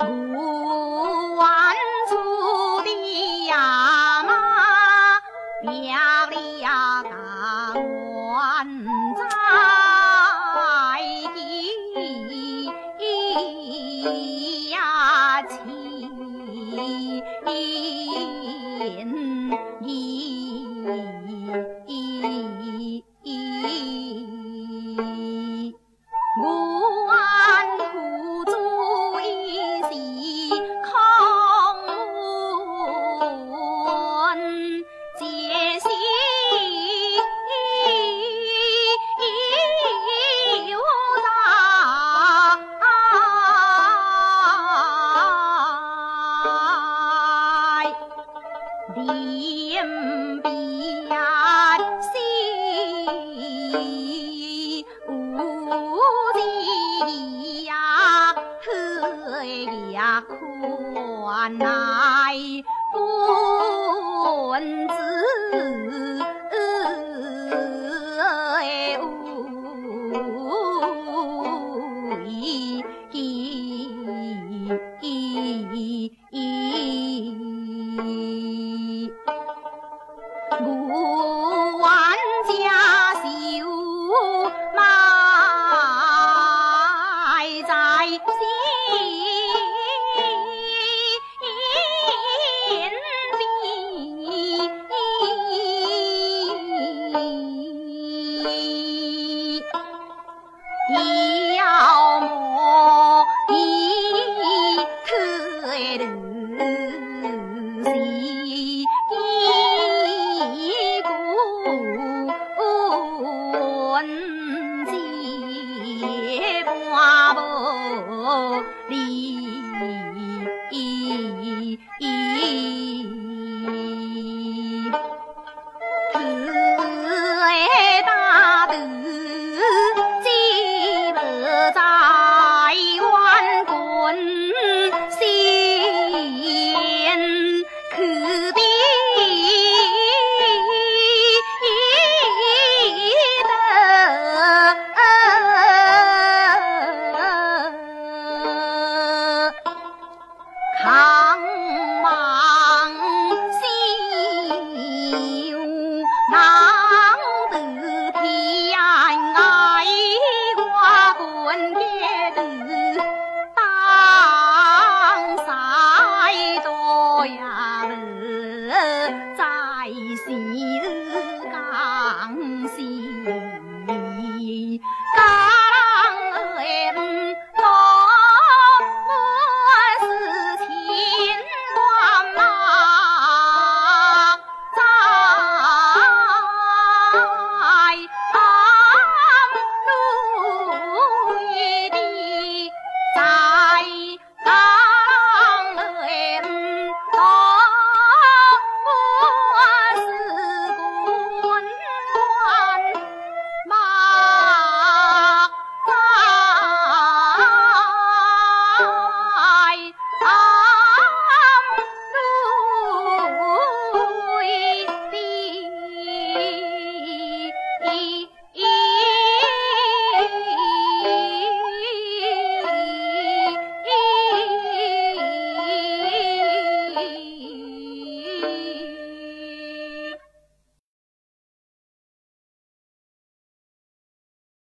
五万卒的阿妈漂亮大官在呀临别西无计呀，何呀宽奈本子。一一。Mm-hmm. な